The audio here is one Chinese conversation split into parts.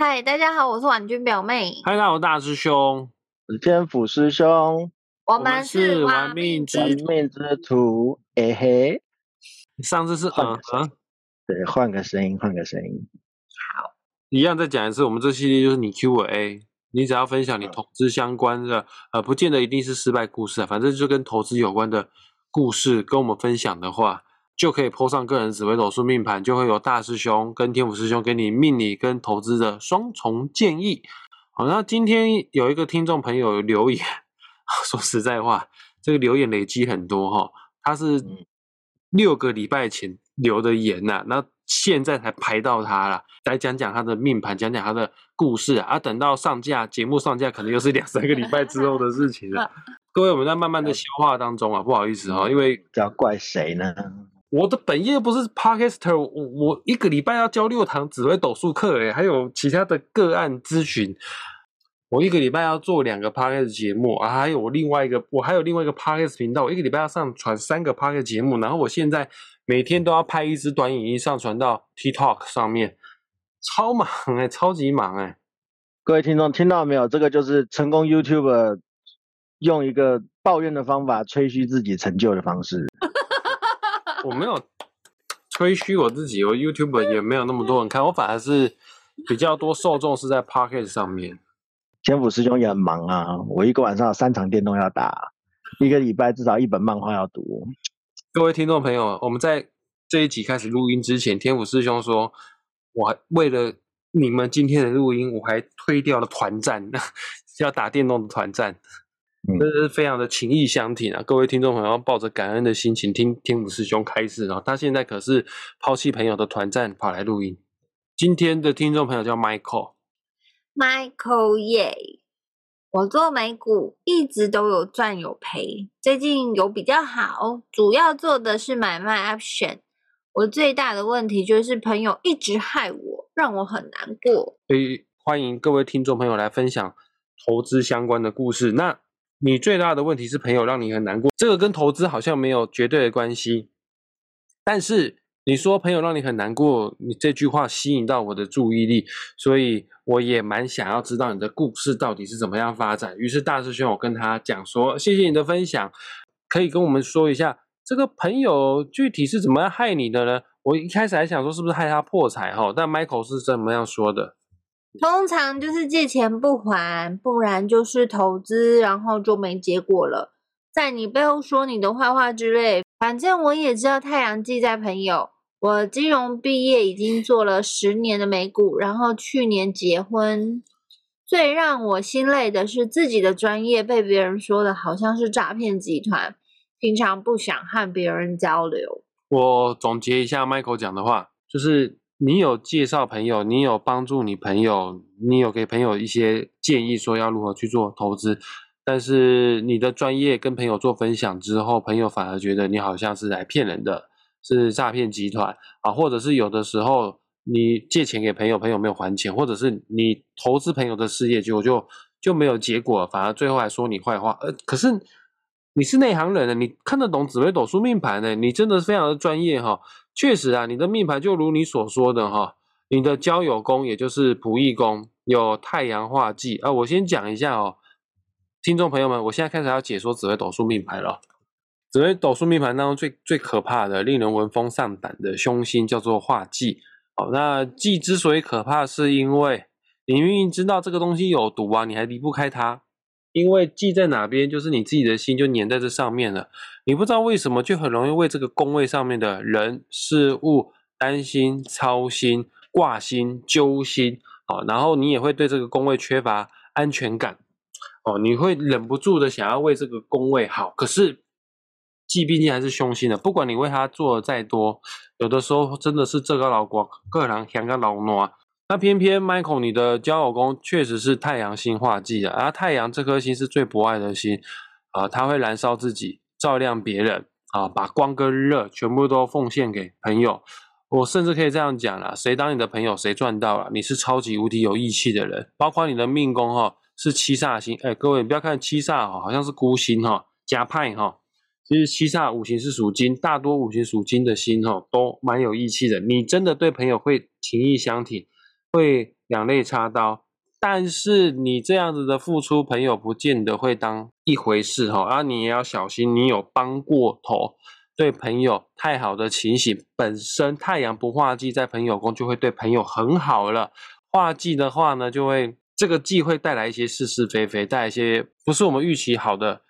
嗨，大家好，我是婉君表妹，嗨，大家好，大师兄，我是天府师兄，我们是玩命之玩命之徒，哎嘿，上次是嗯嗯，对，换个声音，换个声音，好，一样再讲一次，我们这系列就是你 Q 我 A，你只要分享你投资相关的，呃，不见得一定是失败故事啊，反正就跟投资有关的故事跟我们分享的话。就可以铺上个人紫微斗数命盘，就会有大师兄跟天府师兄给你命理跟投资的双重建议。好，那今天有一个听众朋友留言，说实在话，这个留言累积很多哈，他是六个礼拜前留的言呐，那现在才排到他了，来讲讲他的命盘，讲讲他的故事啊，等到上架节目上架，可能又是两三个礼拜之后的事情了。各位，我们在慢慢的消化当中啊，不好意思哈，因为要怪谁呢？我的本业不是 podcaster，我我一个礼拜要教六堂紫微斗数课，诶还有其他的个案咨询。我一个礼拜要做两个 podcast 节目啊，还有我另外一个，我还有另外一个 podcast 频道，我一个礼拜要上传三个 podcast 节目，然后我现在每天都要拍一支短影音上传到 TikTok 上面，超忙哎，超级忙哎！各位听众听到没有？这个就是成功 YouTuber 用一个抱怨的方法吹嘘自己成就的方式。我没有吹嘘我自己，我 YouTube 也没有那么多人看，我反而是比较多受众是在 Pocket 上面。天府师兄也很忙啊，我一个晚上有三场电动要打，一个礼拜至少一本漫画要读。各位听众朋友，我们在这一集开始录音之前，天府师兄说，我为了你们今天的录音，我还推掉了团战，要打电动的团战。真是非常的情意相挺啊！各位听众朋友，抱着感恩的心情听天武师兄开示啊！他现在可是抛弃朋友的团战跑来录音。今天的听众朋友叫 Michael，Michael 耶！我做美股一直都有赚有赔，最近有比较好，主要做的是买卖 option。我最大的问题就是朋友一直害我，让我很难过。所以欢迎各位听众朋友来分享投资相关的故事。那你最大的问题是朋友让你很难过，这个跟投资好像没有绝对的关系。但是你说朋友让你很难过，你这句话吸引到我的注意力，所以我也蛮想要知道你的故事到底是怎么样发展。于是大师兄，我跟他讲说：“谢谢你的分享，可以跟我们说一下这个朋友具体是怎么样害你的呢？”我一开始还想说是不是害他破财哈，但 Michael 是怎么样说的？通常就是借钱不还，不然就是投资，然后就没结果了，在你背后说你的坏话之类。反正我也知道太阳记在朋友。我金融毕业已经做了十年的美股，然后去年结婚。最让我心累的是自己的专业被别人说的好像是诈骗集团，平常不想和别人交流。我总结一下 Michael 讲的话，就是。你有介绍朋友，你有帮助你朋友，你有给朋友一些建议，说要如何去做投资，但是你的专业跟朋友做分享之后，朋友反而觉得你好像是来骗人的，是诈骗集团啊，或者是有的时候你借钱给朋友，朋友没有还钱，或者是你投资朋友的事业，结果就就没有结果，反而最后还说你坏话，呃，可是你是内行人呢，你看得懂紫微斗数命盘呢，你真的是非常的专业哈。确实啊，你的命盘就如你所说的哈，你的交友宫也就是仆役宫有太阳化忌啊。我先讲一下哦，听众朋友们，我现在开始要解说紫微斗数命盘了。紫微斗数命盘当中最最可怕的、令人闻风丧胆的凶星叫做化忌。好，那忌之所以可怕，是因为你明明知道这个东西有毒啊，你还离不开它。因为记在哪边，就是你自己的心就粘在这上面了。你不知道为什么，就很容易为这个宫位上面的人事物担心、操心、挂心、揪心。哦，然后你也会对这个宫位缺乏安全感。哦，你会忍不住的想要为这个宫位好。可是，忌毕竟还是凶星的，不管你为他做的再多，有的时候真的是这个老国个人想个老挪。那偏偏 Michael，你的交友宫确实是太阳星化忌的，而太阳这颗星是最博爱的星，啊，它会燃烧自己，照亮别人，啊，把光跟热全部都奉献给朋友。我甚至可以这样讲了，谁当你的朋友，谁赚到了。你是超级无敌有义气的人，包括你的命宫哈是七煞星，哎，各位你不要看七煞哈，好像是孤星哈，加派哈，其实七煞五行是属金，大多五行属金的星哈都蛮有义气的。你真的对朋友会情义相挺。会两肋插刀。但是你这样子的付出，朋友不见得会当一回事哈。啊，你也要小心，你有帮过头，对朋友太好的情形，本身太阳不化忌在朋友宫就会对朋友很好了。化忌的话呢，就会这个忌会带来一些是是非非，带来一些不是我们预期好的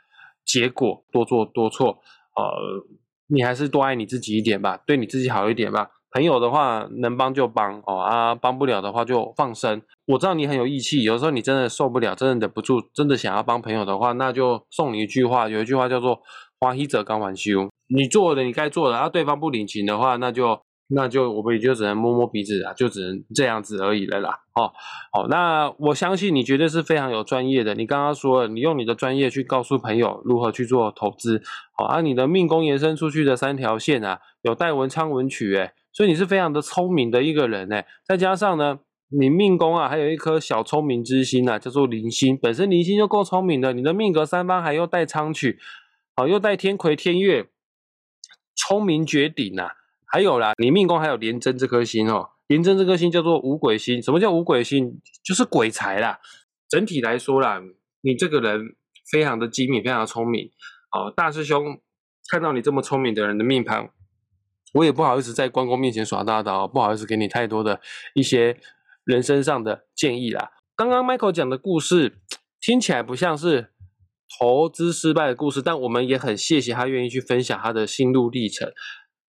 结果，多做多错。呃，你还是多爱你自己一点吧，对你自己好一点吧。朋友的话，能帮就帮哦啊，帮不了的话就放生。我知道你很有义气，有时候你真的受不了，真的忍不住，真的想要帮朋友的话，那就送你一句话，有一句话叫做“欢喜者刚还休”。你做的你该做的，啊，对方不领情的话，那就那就我们也就只能摸摸鼻子啊，就只能这样子而已了啦。哦，好，那我相信你绝对是非常有专业的。你刚刚说了，你用你的专业去告诉朋友如何去做投资，好，啊你的命宫延伸出去的三条线啊，有带文昌文曲，诶所以你是非常的聪明的一个人呢，再加上呢，你命宫啊还有一颗小聪明之心啊，叫做灵星，本身灵星就够聪明的，你的命格三方还又带昌曲，好又带天魁天月，聪明绝顶呐。还有啦，你命宫还有廉贞这颗星哦，廉贞这颗星叫做五鬼星，什么叫五鬼星？就是鬼才啦。整体来说啦，你这个人非常的机敏，非常聪明。哦，大师兄看到你这么聪明的人的命盘。我也不好意思在关公面前耍大刀，不好意思给你太多的一些人生上的建议啦。刚刚 Michael 讲的故事听起来不像是投资失败的故事，但我们也很谢谢他愿意去分享他的心路历程。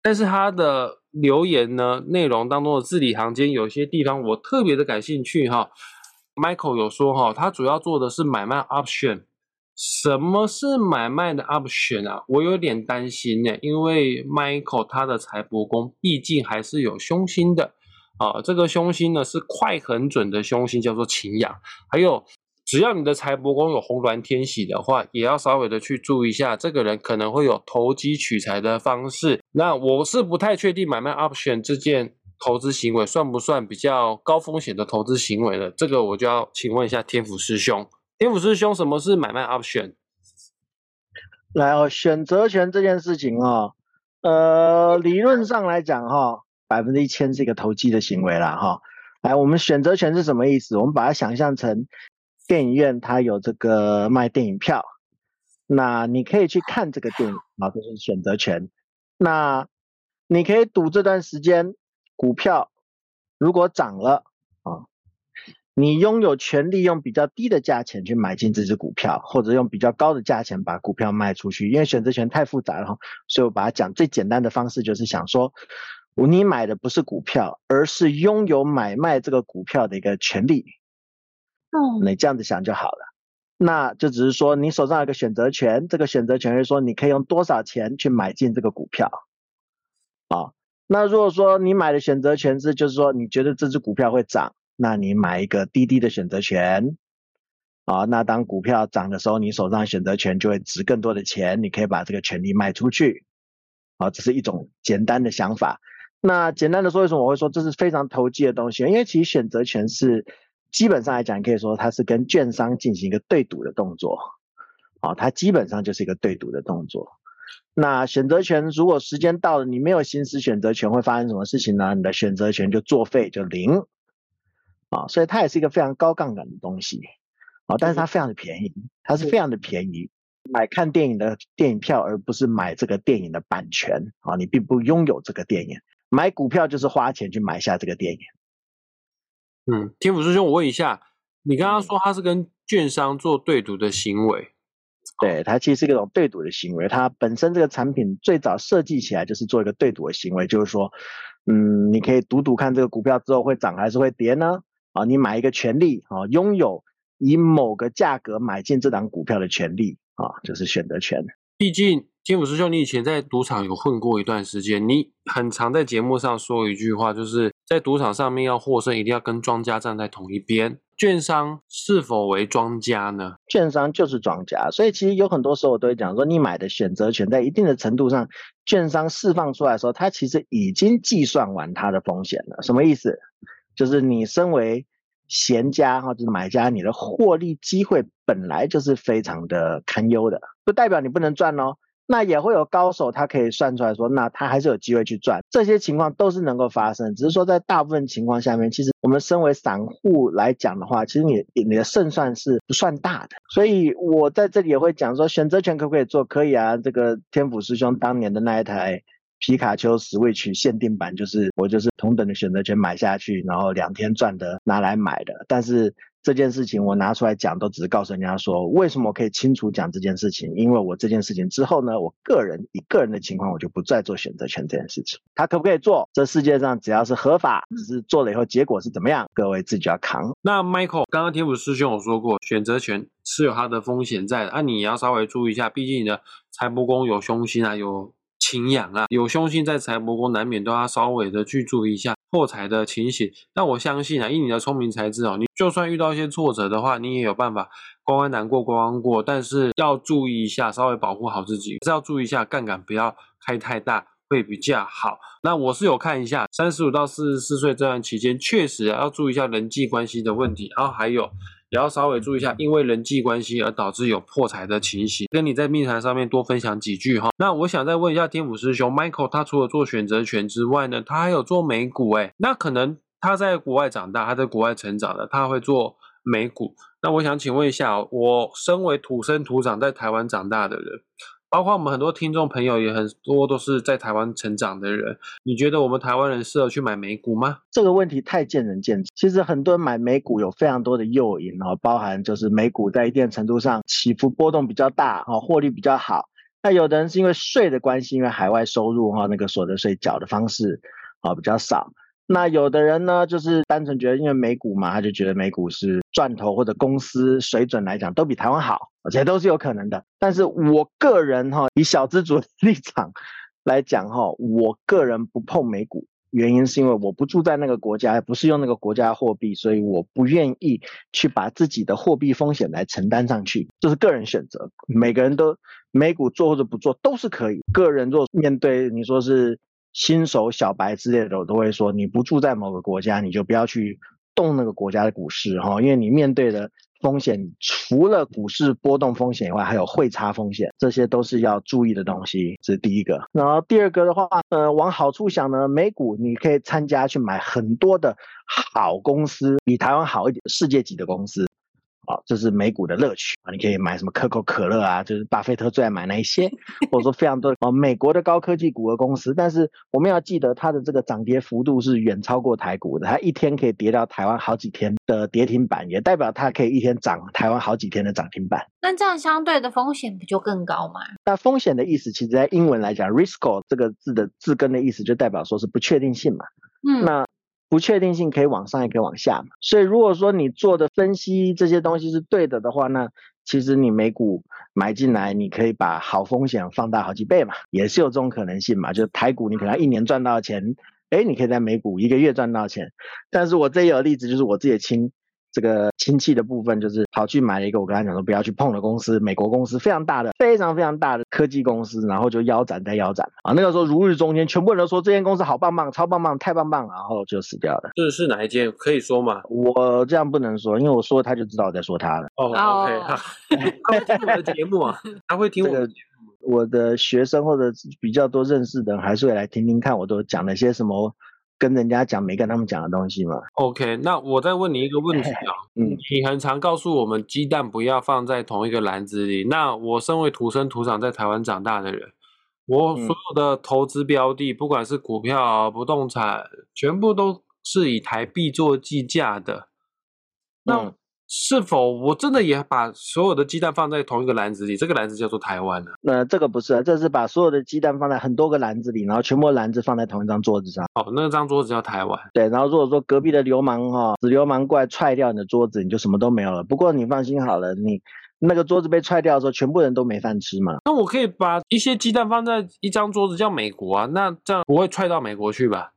但是他的留言呢，内容当中的字里行间有些地方我特别的感兴趣哈。Michael 有说哈，他主要做的是买卖 option。什么是买卖的 option 啊？我有点担心呢，因为 Michael 他的财帛宫毕竟还是有凶星的啊。这个凶星呢是快很准的凶星，叫做擎羊。还有，只要你的财帛宫有红鸾天喜的话，也要稍微的去注意一下，这个人可能会有投机取财的方式。那我是不太确定买卖 option 这件投资行为算不算比较高风险的投资行为了。这个我就要请问一下天府师兄。天府师兄，什么是买卖 option？来哦，选择权这件事情哦，呃，理论上来讲哈，百分之一千是一个投机的行为啦哈。来，我们选择权是什么意思？我们把它想象成电影院，它有这个卖电影票，那你可以去看这个电影啊，这是选择权。那你可以赌这段时间股票如果涨了啊。你拥有权利用比较低的价钱去买进这只股票，或者用比较高的价钱把股票卖出去。因为选择权太复杂了，所以我把它讲最简单的方式，就是想说，你买的不是股票，而是拥有买卖这个股票的一个权利。哦，你这样子想就好了。那就只是说，你手上有个选择权，这个选择权是说你可以用多少钱去买进这个股票。啊，那如果说你买的选择权是，就是说你觉得这只股票会涨。那你买一个滴滴的选择权，啊，那当股票涨的时候，你手上选择权就会值更多的钱，你可以把这个权利卖出去，啊，这是一种简单的想法。那简单的说，为什么我会说这是非常投机的东西？因为其实选择权是基本上来讲，可以说它是跟券商进行一个对赌的动作，啊，它基本上就是一个对赌的动作。那选择权如果时间到了，你没有行使选择权，会发生什么事情呢？你的选择权就作废，就零。啊，所以它也是一个非常高杠杆的东西，啊，但是它非常的便宜，它是非常的便宜，买看电影的电影票，而不是买这个电影的版权，啊，你并不拥有这个电影，买股票就是花钱去买下这个电影。嗯，天府师兄，我问一下，你刚刚说它是跟券商做对赌的行为，对，它其实是一种对赌的行为，它本身这个产品最早设计起来就是做一个对赌的行为，就是说，嗯，你可以赌赌看这个股票之后会涨还是会跌呢？啊，你买一个权利啊，拥有以某个价格买进这档股票的权利啊，就是选择权。毕竟金府师兄，你以前在赌场有混过一段时间，你很常在节目上说一句话，就是在赌场上面要获胜，一定要跟庄家站在同一边。券商是否为庄家呢？券商就是庄家，所以其实有很多时候我都会讲说，你买的选择权在一定的程度上，券商释放出来的时候，它其实已经计算完它的风险了。什么意思？就是你身为闲家哈，就是买家，你的获利机会本来就是非常的堪忧的，不代表你不能赚哦。那也会有高手，他可以算出来说，那他还是有机会去赚。这些情况都是能够发生，只是说在大部分情况下面，其实我们身为散户来讲的话，其实你你的胜算是不算大的。所以我在这里也会讲说，选择权可不可以做？可以啊。这个天府师兄当年的那一台皮卡丘 Switch 限定版，就是我就是同等的选择权买下去，然后两天赚的拿来买的，但是。这件事情我拿出来讲，都只是告诉人家说，为什么我可以清楚讲这件事情？因为我这件事情之后呢，我个人以个人的情况，我就不再做选择权这件事情。他可不可以做？这世界上只要是合法，只是做了以后结果是怎么样，各位自己要扛。那 Michael 刚刚天府师兄有说过，选择权是有它的风险在的，那你要稍微注意一下，毕竟你的财帛宫有凶星啊，有擎羊啊，有凶星在财帛宫，难免都要稍微的去注意一下。破财的情形，但我相信啊，以你的聪明才智哦，你就算遇到一些挫折的话，你也有办法关关难过关关过。但是要注意一下，稍微保护好自己，是要注意一下杠杆不要开太大，会比较好。那我是有看一下，三十五到四十四岁这段期间，确实要注意一下人际关系的问题，然后还有。也要稍微注意一下，因为人际关系而导致有破财的情形，跟你在命盘上面多分享几句哈。那我想再问一下天府师兄，Michael 他除了做选择权之外呢，他还有做美股哎，那可能他在国外长大，他在国外成长的，他会做美股。那我想请问一下，我身为土生土长在台湾长大的人。包括我们很多听众朋友也很多都是在台湾成长的人，你觉得我们台湾人适合去买美股吗？这个问题太见仁见智。其实很多人买美股有非常多的诱因哦，包含就是美股在一定程度上起伏波动比较大哦，获利比较好。那有的人是因为税的关系，因为海外收入哈那个所得税缴的方式啊比较少。那有的人呢，就是单纯觉得因为美股嘛，他就觉得美股是赚头或者公司水准来讲都比台湾好，而且都是有可能的。但是我个人哈，以小资主的立场来讲哈，我个人不碰美股，原因是因为我不住在那个国家，不是用那个国家货币，所以我不愿意去把自己的货币风险来承担上去，这是个人选择。每个人都美股做或者不做都是可以。个人若面对你说是。新手小白之类的，我都会说，你不住在某个国家，你就不要去动那个国家的股市哈，因为你面对的风险，除了股市波动风险以外，还有汇差风险，这些都是要注意的东西。这是第一个。然后第二个的话，呃，往好处想呢，美股你可以参加去买很多的好公司，比台湾好一点，世界级的公司。好，这是美股的乐趣啊！你可以买什么可口可乐啊，就是巴菲特最爱买那一些，或者说非常多哦美国的高科技股的公司。但是我们要记得，它的这个涨跌幅度是远超过台股的，它一天可以跌到台湾好几天的跌停板，也代表它可以一天涨台湾好几天的涨停板。那这样相对的风险不就更高吗？那风险的意思，其实在英文来讲，risk 这个字的字根的意思就代表说是不确定性嘛。嗯，那。不确定性可以往上也可以往下嘛，所以如果说你做的分析这些东西是对的的话，那其实你美股买进来，你可以把好风险放大好几倍嘛，也是有这种可能性嘛。就是台股你可能一年赚到钱，哎，你可以在美股一个月赚到钱。但是我这有例子就是我自己的亲。这个亲戚的部分就是跑去买了一个我跟他讲说不要去碰的公司，美国公司非常大的，非常非常大的科技公司，然后就腰斩再腰斩啊，那个时候如日中天，全部人都说这间公司好棒棒，超棒棒，太棒棒，然后就死掉了。这是哪一间？可以说吗？我这样不能说，因为我说他就知道我在说他了。哦，OK，他会听我的节目啊，他会听我的节目。我的学生或者比较多认识的人，还是会来听听看，我都讲了些什么。跟人家讲没跟他们讲的东西嘛？OK，那我再问你一个问题啊，嗯，你很常告诉我们鸡蛋不要放在同一个篮子里。那我身为土生土长在台湾长大的人，我所有的投资标的，不管是股票、不动产，全部都是以台币做计价的。那是否我真的也把所有的鸡蛋放在同一个篮子里？这个篮子叫做台湾呢？那这个不是，这是把所有的鸡蛋放在很多个篮子里，然后全部篮子放在同一张桌子上。哦，那张桌子叫台湾。对，然后如果说隔壁的流氓哈，死流氓过来踹掉你的桌子，你就什么都没有了。不过你放心好了，你那个桌子被踹掉的时候，全部人都没饭吃嘛。那我可以把一些鸡蛋放在一张桌子叫美国啊，那这样不会踹到美国去吧？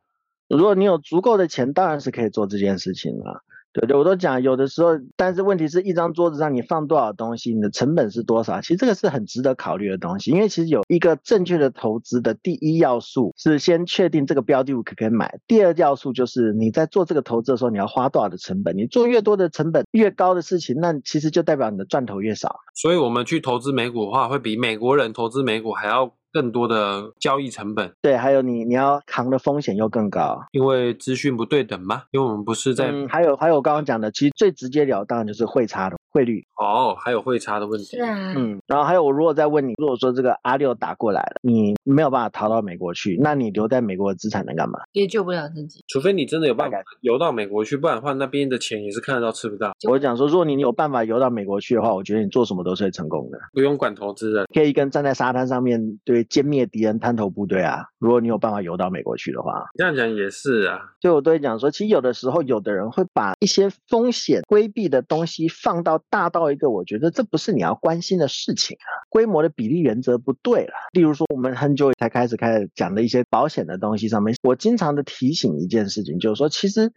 如果你有足够的钱，当然是可以做这件事情了。对对，我都讲，有的时候，但是问题是一张桌子上你放多少东西，你的成本是多少？其实这个是很值得考虑的东西，因为其实有一个正确的投资的第一要素是先确定这个标的物可不可以买，第二要素就是你在做这个投资的时候你要花多少的成本，你做越多的成本越高的事情，那其实就代表你的赚头越少。所以我们去投资美股的话，会比美国人投资美股还要。更多的交易成本，对，还有你你要扛的风险又更高，因为资讯不对等嘛，因为我们不是在，还有还有我刚刚讲的，其实最直截了当就是汇差的汇率，哦，还有汇差的问题，是啊，嗯，然后还有我如果再问你，如果说这个阿六打过来了，你没有办法逃到美国去，那你留在美国的资产能干嘛？也救不了自己，除非你真的有办法游到美国去，不然的话那边的钱也是看得到吃不到。我讲说，如果你有办法游到美国去的话，我觉得你做什么都是会成功的，不用管投资人，可以跟站在沙滩上面对歼灭敌人。滩头部队啊，如果你有办法游到美国去的话，这样讲也是啊。就我都会讲说，其实有的时候，有的人会把一些风险规避的东西放到大到一个，我觉得这不是你要关心的事情啊。规模的比例原则不对了。例如说，我们很久才开始开始讲的一些保险的东西上面，我经常的提醒一件事情，就是说，其实。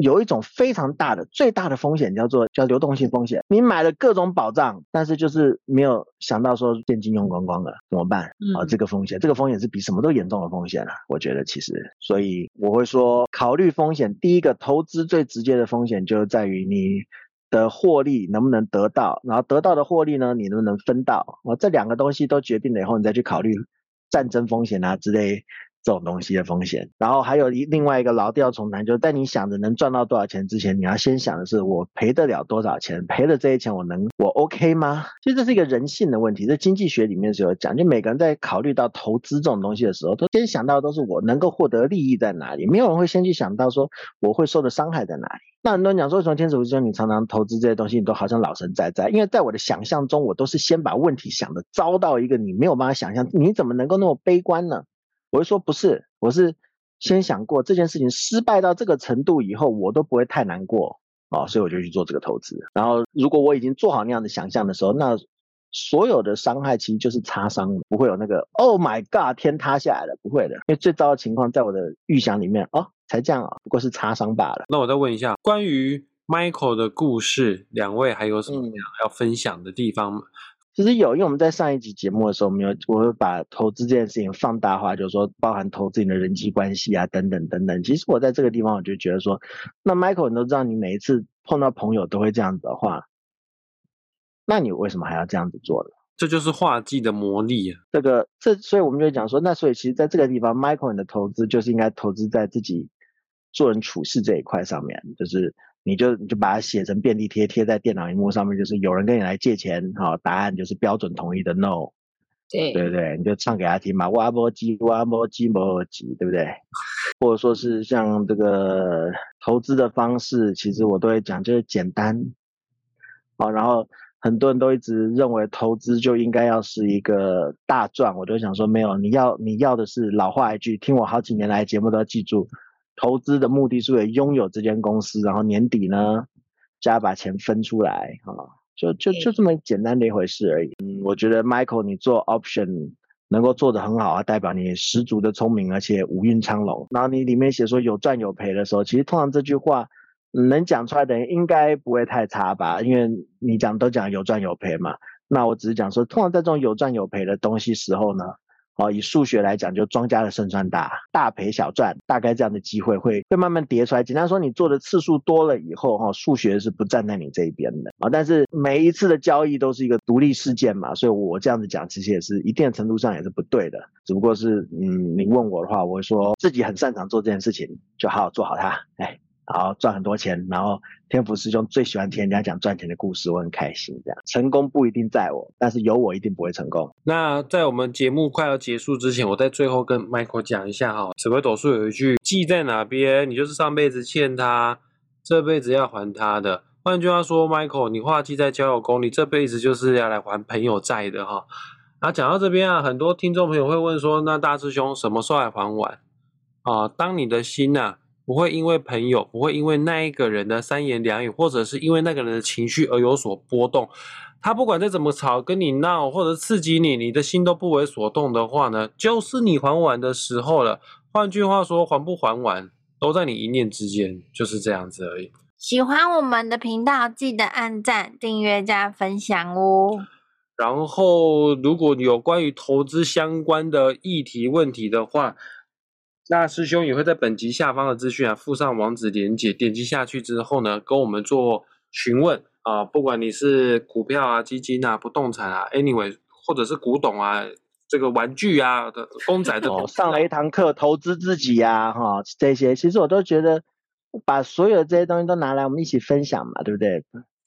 有一种非常大的、最大的风险叫做叫流动性风险。你买了各种保障，但是就是没有想到说现金用光光了怎么办？啊，这个风险，这个风险是比什么都严重的风险了。我觉得其实，所以我会说，考虑风险，第一个投资最直接的风险就在于你的获利能不能得到，然后得到的获利呢，你能不能分到？我，这两个东西都决定了以后，你再去考虑战争风险啊之类。这种东西的风险，然后还有一另外一个老调重弹，就是在你想着能赚到多少钱之前，你要先想的是我赔得了多少钱，赔了这些钱我能我 OK 吗？其实这是一个人性的问题，在经济学里面是有讲，就每个人在考虑到投资这种东西的时候，都先想到都是我能够获得利益在哪里，没有人会先去想到说我会受的伤害在哪里。那很多人讲说，从天使之中你常常投资这些东西，你都好像老神在在，因为在我的想象中，我都是先把问题想的糟到一个你没有办法想象，你怎么能够那么悲观呢？我会说不是，我是先想过这件事情失败到这个程度以后，我都不会太难过啊，所以我就去做这个投资。然后如果我已经做好那样的想象的时候，那所有的伤害其实就是擦伤，不会有那个 Oh my God，天塌下来了，不会的。因为最糟的情况在我的预想里面哦，才这样啊，不过是擦伤罢了。那我再问一下，关于 Michael 的故事，两位还有什么要分享的地方吗？其实有，因为我们在上一集节目的时候，我们有我会把投资这件事情放大化，就是说包含投资你的人际关系啊，等等等等。其实我在这个地方，我就觉得说，那 Michael，你都知道，你每一次碰到朋友都会这样子的话，那你为什么还要这样子做呢？这就是画技的魔力啊！这个这，所以我们就讲说，那所以其实在这个地方，Michael 你的投资就是应该投资在自己做人处事这一块上面，就是。你就你就把它写成便利贴贴在电脑荧幕上面，就是有人跟你来借钱，哈，答案就是标准同意的 no，对对对，你就唱给他听嘛，挖波机挖波机摩机，对不对？或者说是像这个投资的方式，其实我都会讲，就是简单，啊，然后很多人都一直认为投资就应该要是一个大赚，我就想说没有，你要你要的是老话一句，听我好几年来节目都要记住。投资的目的是为了拥有这间公司，然后年底呢，加把钱分出来，啊，就就就这么简单的一回事而已。嗯，我觉得 Michael 你做 option 能够做得很好啊，代表你十足的聪明，而且五运昌隆。然后你里面写说有赚有赔的时候，其实通常这句话能讲出来的人应该不会太差吧？因为你讲都讲有赚有赔嘛。那我只是讲说，通常在这种有赚有赔的东西时候呢。哦，以数学来讲，就庄家的胜算大，大赔小赚，大概这样的机会会会慢慢叠出来。简单说，你做的次数多了以后，哈，数学是不站在你这一边的啊。但是每一次的交易都是一个独立事件嘛，所以我这样子讲，其实也是一定程度上也是不对的。只不过是，嗯，你问我的话，我会说自己很擅长做这件事情，就好好做好它，哎。好赚很多钱，然后天福师兄最喜欢听人家讲赚钱的故事，我很开心。这样成功不一定在我，但是有我一定不会成功。那在我们节目快要结束之前，我在最后跟 Michael 讲一下哈，紫微斗数有一句记在哪边，你就是上辈子欠他，这辈子要还他的。换句话说，Michael，你画记在交友宫，你这辈子就是要来还朋友债的哈。那讲到这边啊，很多听众朋友会问说，那大师兄什么时候来还完啊？当你的心呐。不会因为朋友，不会因为那一个人的三言两语，或者是因为那个人的情绪而有所波动。他不管再怎么吵，跟你闹，或者刺激你，你的心都不为所动的话呢，就是你还完的时候了。换句话说，还不还完，都在你一念之间，就是这样子而已。喜欢我们的频道，记得按赞、订阅加分享哦。然后，如果有关于投资相关的议题问题的话，那师兄也会在本集下方的资讯啊附上网址连接，点击下去之后呢，跟我们做询问啊，不管你是股票啊、基金啊、不动产啊，anyway，或者是古董啊、这个玩具啊的公仔的，哦，上了一堂课投资自己呀，哈，这些其实我都觉得。把所有的这些东西都拿来，我们一起分享嘛，对不对？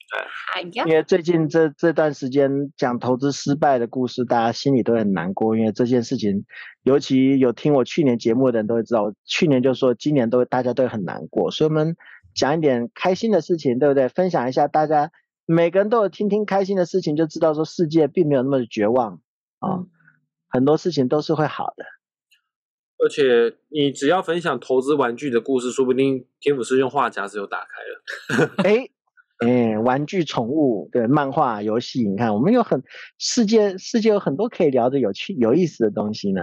对，因为最近这这段时间讲投资失败的故事，大家心里都很难过。因为这件事情，尤其有听我去年节目的人都会知道，去年就说今年都大家都很难过，所以我们讲一点开心的事情，对不对？分享一下，大家每个人都有听听开心的事情，就知道说世界并没有那么绝望啊，很多事情都是会好的。而且你只要分享投资玩具的故事，说不定天府师兄话匣子又打开了。哎哎，玩具、宠物、对漫画、游戏，你看我们有很世界，世界有很多可以聊的有趣、有意思的东西呢。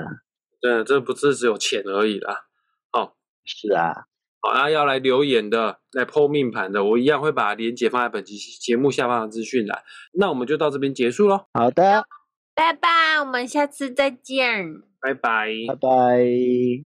对，这不是只有钱而已啦。哦，是啊。好，那要来留言的、来剖命盘的，我一样会把链接放在本期节目下方的资讯栏。那我们就到这边结束喽。好的，拜拜，我们下次再见。拜拜，拜拜。